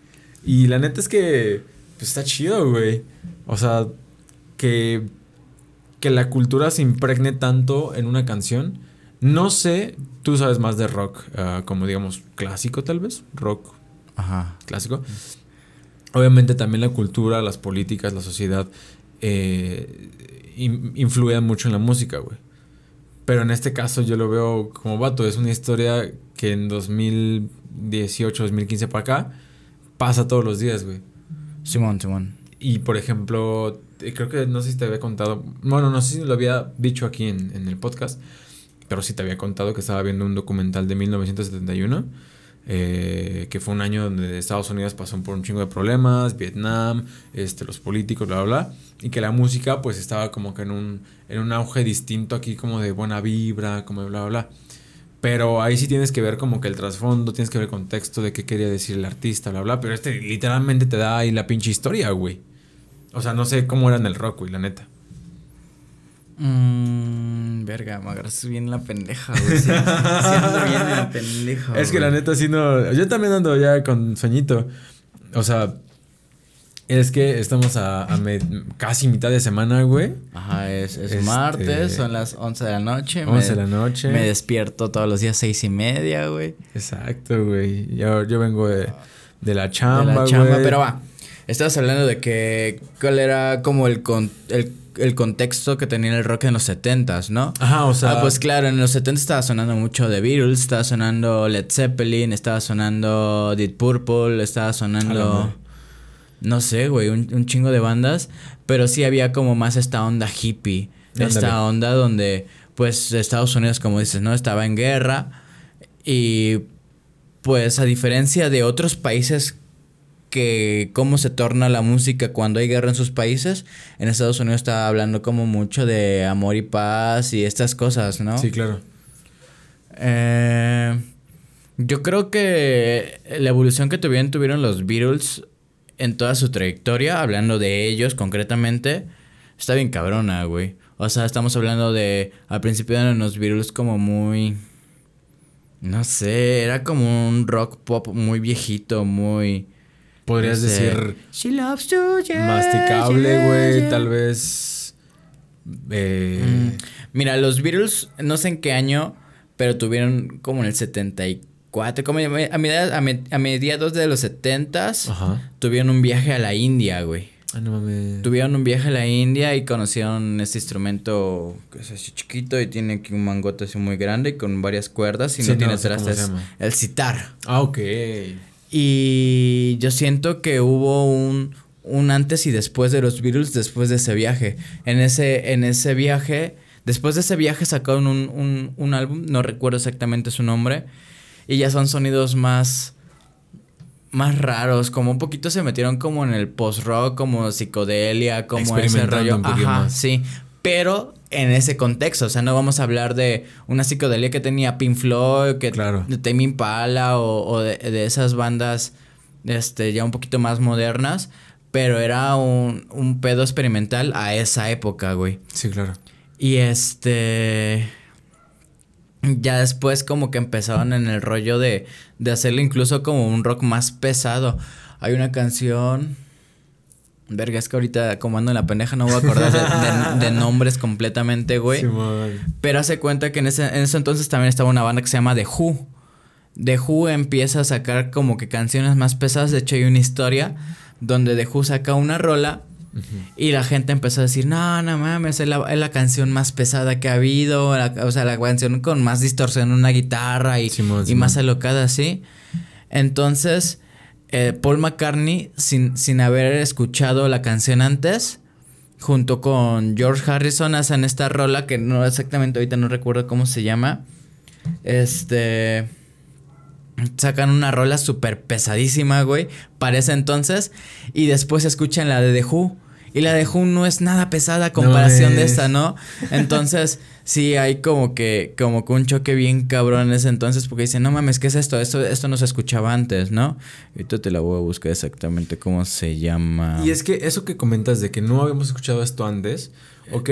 Y la neta es que, pues está chido, güey. O sea, que, que la cultura se impregne tanto en una canción. No sé, tú sabes más de rock, ah, como digamos, clásico tal vez, rock Ajá. clásico. Obviamente también la cultura, las políticas, la sociedad eh, in- mucho en la música, güey. Pero en este caso yo lo veo como vato, es una historia que en 2018, 2015 para acá pasa todos los días, güey. Simón, Simón. Y por ejemplo, eh, creo que no sé si te había contado, bueno, no sé si lo había dicho aquí en, en el podcast, pero sí te había contado que estaba viendo un documental de 1971, eh, que fue un año donde Estados Unidos pasó por un chingo de problemas, Vietnam, este, los políticos, bla, bla, bla, y que la música pues estaba como que en un, en un auge distinto aquí, como de buena vibra, como de bla, bla, bla. Pero ahí sí tienes que ver como que el trasfondo, tienes que ver el contexto de qué quería decir el artista, bla, bla. Pero este literalmente te da ahí la pinche historia, güey. O sea, no sé cómo era en el rock, güey, la neta. Mmm, verga, me agarras bien la pendeja, güey. Sí, sí ando bien en la *laughs* pendeja. Es que la neta sí no... Yo también ando ya con sueñito. O sea, es que estamos a, a me- casi mitad de semana, güey. Ajá, es, es Este- martes, son las 11 de la noche. 11 de la noche. Me despierto todos los días seis y media, güey. Exacto, güey. Yo, yo vengo de, de la De chamba, la chamba, güey. pero va. Estabas hablando de que cuál era como el, con- el, el contexto que tenía el rock en los 70s, ¿no? Ajá, o sea... ah, pues claro, en los 70 estaba sonando mucho The Beatles, estaba sonando Led Zeppelin, estaba sonando Deep Purple, estaba sonando... No sé, güey, un, un chingo de bandas, pero sí había como más esta onda hippie, Ándale. esta onda donde pues Estados Unidos, como dices, ¿no? Estaba en guerra y pues a diferencia de otros países que cómo se torna la música cuando hay guerra en sus países, en Estados Unidos estaba hablando como mucho de amor y paz y estas cosas, ¿no? Sí, claro. Eh, yo creo que la evolución que tuvieron, tuvieron los Beatles en toda su trayectoria, hablando de ellos concretamente, está bien cabrona, güey. O sea, estamos hablando de. Al principio eran los Beatles como muy. No sé, era como un rock pop muy viejito, muy. Podrías no sé, decir She loves to, yeah, masticable, güey. yeah". Tal vez... Eh, Mm, Mira, los Beatles, no sé en qué año, pero tuvieron como en el 74, como a, mediados, a me- a mediados de los 70s, Ajá. tuvieron un viaje a la India, güey. Ah, no mames. Tuvieron un viaje a la India y conocieron este instrumento que es así chiquito y tiene aquí un mangote así muy grande y con varias cuerdas y Sí, no no, tiene trastes. El sitar. Ah, ok. Y yo siento que hubo un, un antes y después de los Beatles después de ese viaje. En ese, en ese viaje, después de ese viaje sacaron un, un, un álbum, no recuerdo exactamente su nombre, y ya son sonidos más más raros, como un poquito se metieron como en el post-rock, como psicodelia, como ese rollo. Ajá, sí. Pero en ese contexto, o sea, no vamos a hablar de una psicodelia que tenía Pink Floyd, que Claro. de Tame Impala o, o de, de esas bandas este, ya un poquito más modernas, pero era un, un pedo experimental a esa época, güey. Sí, claro. Y este. Ya después, como que empezaron en el rollo de, de hacerlo incluso como un rock más pesado. Hay una canción. Verga, es que ahorita, como ando en la pendeja, no voy a acordar de, de- de *laughs* nombres completamente, güey. Simón. Pero hace cuenta que en ese, en ese entonces también estaba una banda que se llama The Who. The Who empieza a sacar como que canciones más pesadas. De hecho, hay una historia donde The Who saca una rola y la gente empezó a decir, no, no mames, es la, es la canción más pesada que ha habido. la- o sea, la canción con más distorsión en una guitarra y, y más alocada así. Entonces, eh, Paul McCartney, sin, sin haber escuchado la canción antes, junto con George Harrison, hacen esta rola que no exactamente ahorita no recuerdo cómo se llama. Este. Sacan una rola súper pesadísima, güey. Para ese entonces. Y después escuchan la de The Who. Y la de Who no es nada pesada a comparación de es. esta, ¿no? Entonces, *laughs* sí hay como que, como que un choque bien cabrón en ese entonces. Porque dicen, no mames, ¿qué es esto? Esto, esto no se escuchaba antes, ¿no? Ahorita te la voy a buscar exactamente cómo se llama. Y es que eso que comentas de que no habíamos escuchado esto antes, ok,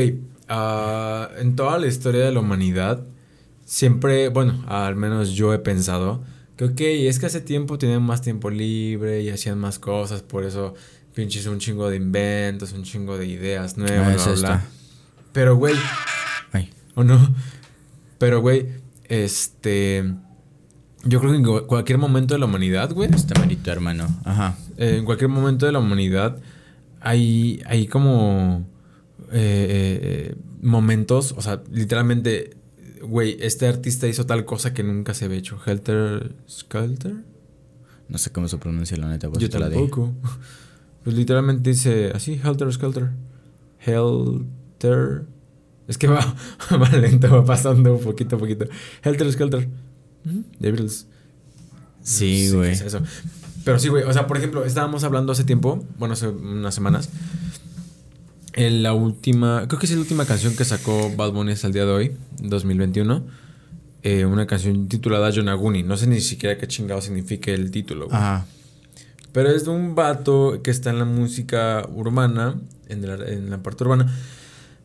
ah, en toda la historia de la humanidad, siempre, bueno, al menos yo he pensado que, ok, es que hace tiempo tenían más tiempo libre y hacían más cosas, por eso pinches un chingo de inventos, un chingo de ideas nuevas, Ah, bla, está. Pero, güey, Ay. ¿o no? Pero, güey, este... Yo creo que en cu- cualquier momento de la humanidad, güey, Este merito, hermano. Ajá. eh, en cualquier momento de la humanidad hay, hay como eh, eh, momentos, o sea, literalmente, güey, este artista hizo tal cosa que nunca se había hecho. Helter Skelter. No sé cómo se pronuncia la neta, pues Yo te la tampoco. Pues literalmente dice así, Helter Skelter. Helter. Es que *laughs* va, va lento, va pasando un poquito a poquito. Helter Skelter. The Beatles. Sí, No sé güey. es eso. Pero sí, güey. O sea, por ejemplo, estábamos hablando hace tiempo, bueno, hace unas semanas. En la última, creo que es la última canción que sacó Bad Bunny hasta el día de hoy, 2021. eh, una canción titulada Yonaguni. No sé ni siquiera qué chingado significa el título, güey. Ajá. Pero es de un vato que está en la música urbana, en la, en la parte urbana,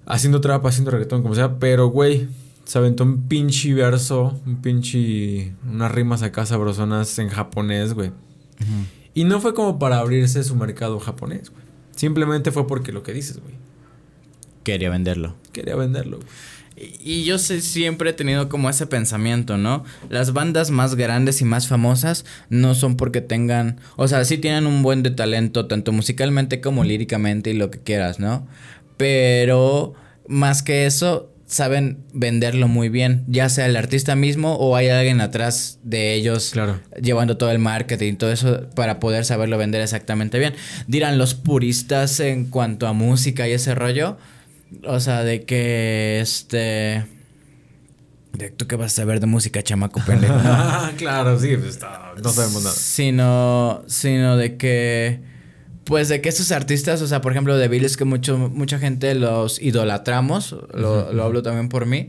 haciendo trap, haciendo reggaetón, como sea. Pero, güey, se aventó un pinche verso, un pinche. unas rimas acá sabrosonas en japonés, güey. Y no fue como para abrirse su mercado japonés, güey. Simplemente fue porque lo que dices, güey. Quería venderlo. Quería venderlo, güey. Y yo sé, siempre he tenido como ese pensamiento, ¿no? Las bandas más grandes y más famosas no son porque tengan, o sea, sí tienen un buen de talento, tanto musicalmente como líricamente y lo que quieras, ¿no? Pero más que eso, saben venderlo muy bien, ya sea el artista mismo o hay alguien atrás de ellos Claro. llevando todo el marketing y todo eso para poder saberlo vender exactamente bien. Dirán los puristas en cuanto a música y ese rollo. O sea, de que este. De, ¿Tú qué vas a saber de música, chamaco pendejo? No. *laughs* claro, sí, pues, está- no sabemos nada. Sino, sino de que. Pues de que estos artistas, o sea, por ejemplo, de Bills, que mucho, mucha gente los idolatramos, lo, lo hablo también por mí,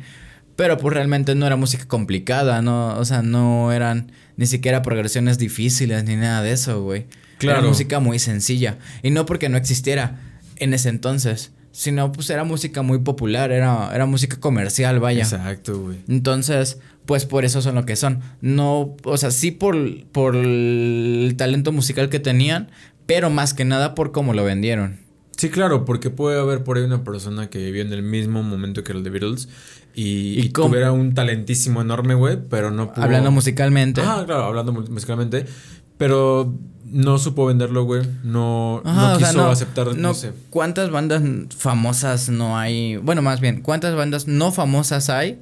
pero pues realmente no era música complicada, ¿no? O sea, no eran ni siquiera progresiones difíciles ni nada de eso, güey. Claro. Era música muy sencilla. Y no porque no existiera en ese entonces, sino pues era música muy popular, era, era música comercial, vaya. Exacto, güey. Entonces, pues por eso son lo que son. No, o sea, sí por, por el talento musical que tenían, pero más que nada por cómo lo vendieron. Sí, claro, porque puede haber por ahí una persona que vivió en el mismo momento que el de Beatles y, ¿Y tuviera un talentísimo enorme, güey, pero no pudo... Hablando musicalmente. Ah, claro, hablando mu- musicalmente, pero no supo venderlo, güey, no, Ajá, no sea, quiso aceptar, no, no- sé. ¿Cuántas bandas famosas no hay? Bueno, más bien, ¿cuántas bandas no famosas hay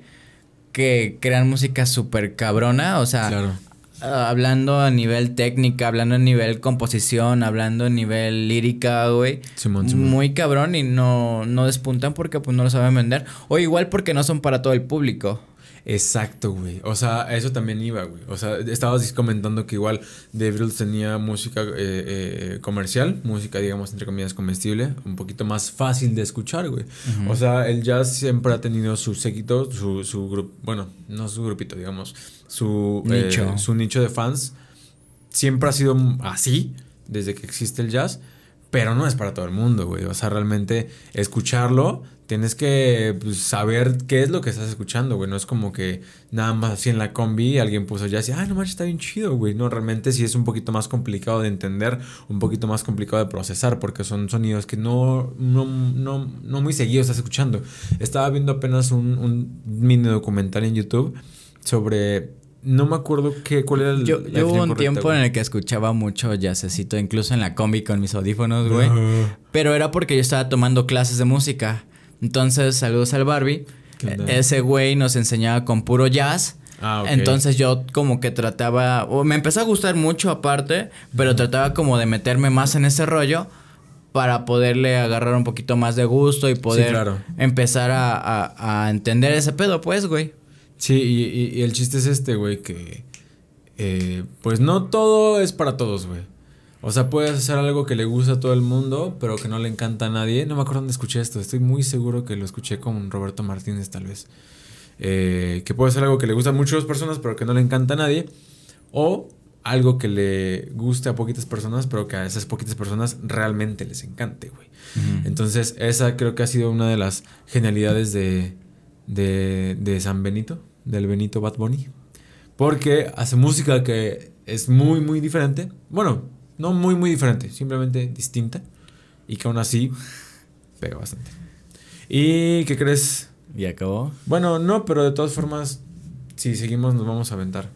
que crean música súper cabrona? O sea, Claro. hablando a nivel técnica, hablando a nivel composición, hablando a nivel lírica, güey. Simón, Simón. Muy cabrón y no, no despuntan porque pues no lo saben vender. O igual porque no son para todo el público. Exacto, güey. O sea, a eso también iba, güey. O sea, estabas comentando que igual The Beatles tenía música eh, eh, comercial, música, digamos, entre comillas, comestible, un poquito más fácil de escuchar, güey. O sea, el jazz siempre ha tenido su séquito, su, su grupo, bueno, no su grupito, digamos, su eh, Nicho. su nicho de fans. Siempre ha sido así, desde que existe el jazz. Pero no es para todo el mundo, güey. O sea, realmente escucharlo, tienes que pues, saber qué es lo que estás escuchando, güey. No es como que nada más así en la combi alguien puso jazz y, ay, no manches, está bien chido, güey. No, realmente sí es un poquito más complicado de entender, un poquito más complicado de procesar, porque son sonidos que no, no, no, no muy seguido estás escuchando. Estaba viendo apenas un, un mini documental en YouTube sobre. No me acuerdo qué, cuál era el. Yo, la yo hubo un correcta, tiempo güey. en el que escuchaba mucho jazzecito, incluso en la combi con mis audífonos, güey. Pero era porque yo estaba tomando clases de música. Entonces, saludos al Barbie. E- Ese güey nos enseñaba con puro jazz. Ah, ok. Entonces yo como que trataba, o me empezó a gustar mucho aparte, pero trataba como de meterme más en ese rollo para poderle agarrar un poquito más de gusto y poder claro. empezar a, a- a entender ese pedo, pues, güey. Sí, y, y- y el chiste es este, güey, que eh, pues no todo es para todos, güey. O sea, puedes hacer algo que le gusta a todo el mundo, pero que no le encanta a nadie. No me acuerdo dónde escuché esto. Estoy muy seguro que lo escuché con Roberto Martínez, tal vez. Eh, que puede ser algo que le gusta a muchas personas, pero que no le encanta a nadie. O algo que le guste a poquitas personas, pero que a esas poquitas personas realmente les encante, güey. Entonces, esa creo que ha sido una de las genialidades de, de, de San Benito, del Benito Bad Bunny. Porque hace música que es muy, muy diferente. Bueno, no muy, muy diferente, simplemente distinta. Y que aún así pega bastante. ¿Y qué crees? ¿Y acabó? Bueno, no, pero de todas formas, si seguimos nos vamos a aventar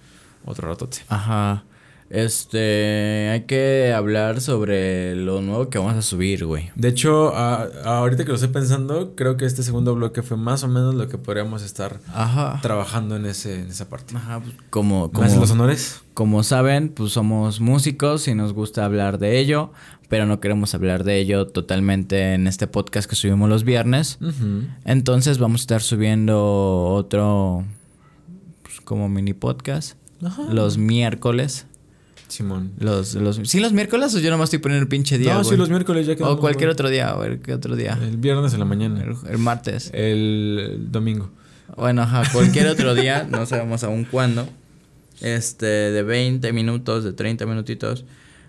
otro ratote. Ajá. Este, hay que hablar sobre lo nuevo que vamos a subir, güey. De hecho, a- ahorita que lo estoy pensando, creo que este segundo bloque fue más o menos lo que podríamos estar Ajá. trabajando en, ese, en esa parte. Ajá, pues, como, ¿Me haces como, los honores? como saben, pues somos músicos y nos gusta hablar de ello, pero no queremos hablar de ello totalmente en este podcast que subimos los viernes. Entonces vamos a estar subiendo otro pues, como mini podcast Ajá. los miércoles. Simón. Los, los, ¿Sí los miércoles o yo nomás estoy poniendo el pinche día? no, güey? sí, los miércoles ya O cualquier güey. otro día, o el, ¿qué otro día? El viernes en la mañana. El, el martes. El, el domingo. Bueno, ajá, cualquier otro día, *laughs* no sabemos aún cuándo. Este, de 20 minutos, de 30 minutitos,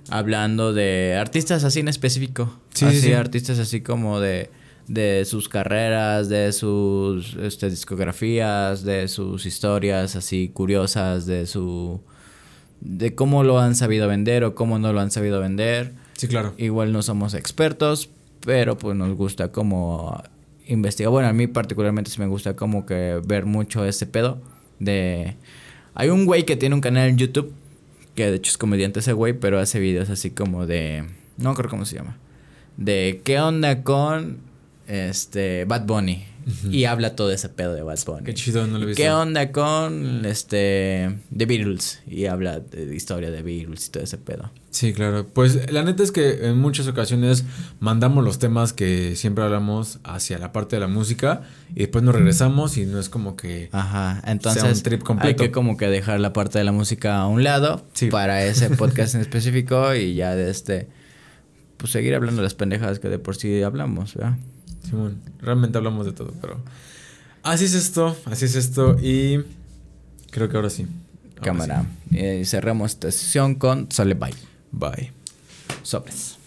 hablando de artistas así en específico. Sí, así, sí, sí. artistas así como de, de sus carreras, de sus este, discografías, de sus historias así curiosas, de su. De cómo lo han sabido vender o cómo no lo han sabido vender. Sí, claro. Igual no somos expertos, pero pues nos gusta como investigar. Bueno, a mí particularmente sí me gusta como que ver mucho ese pedo de... Hay un güey que tiene un canal en YouTube, que de hecho es comediante ese güey, pero hace videos así como de... No creo cómo se llama. De qué onda con este Bad Bunny. Y habla todo ese pedo de Bad Bunny. Qué chido, no lo he visto. ¿Qué onda con este The Beatles? Y habla de historia de Beatles y todo ese pedo. Sí, claro. Pues la neta es que en muchas ocasiones mandamos los temas que siempre hablamos hacia la parte de la música y después nos regresamos y no es como que... Ajá, Sea entonces un trip hay completo. que como que dejar la parte de la música a un lado Sí. para ese *laughs* podcast en específico y ya de este pues seguir hablando de las pendejadas que de por sí hablamos, ¿verdad? Simón, realmente hablamos de todo, pero... Así es esto, así es esto y creo que ahora sí. Ahora Cámara. Y cerramos esta sesión con Sole Bye. Bye. Sobres.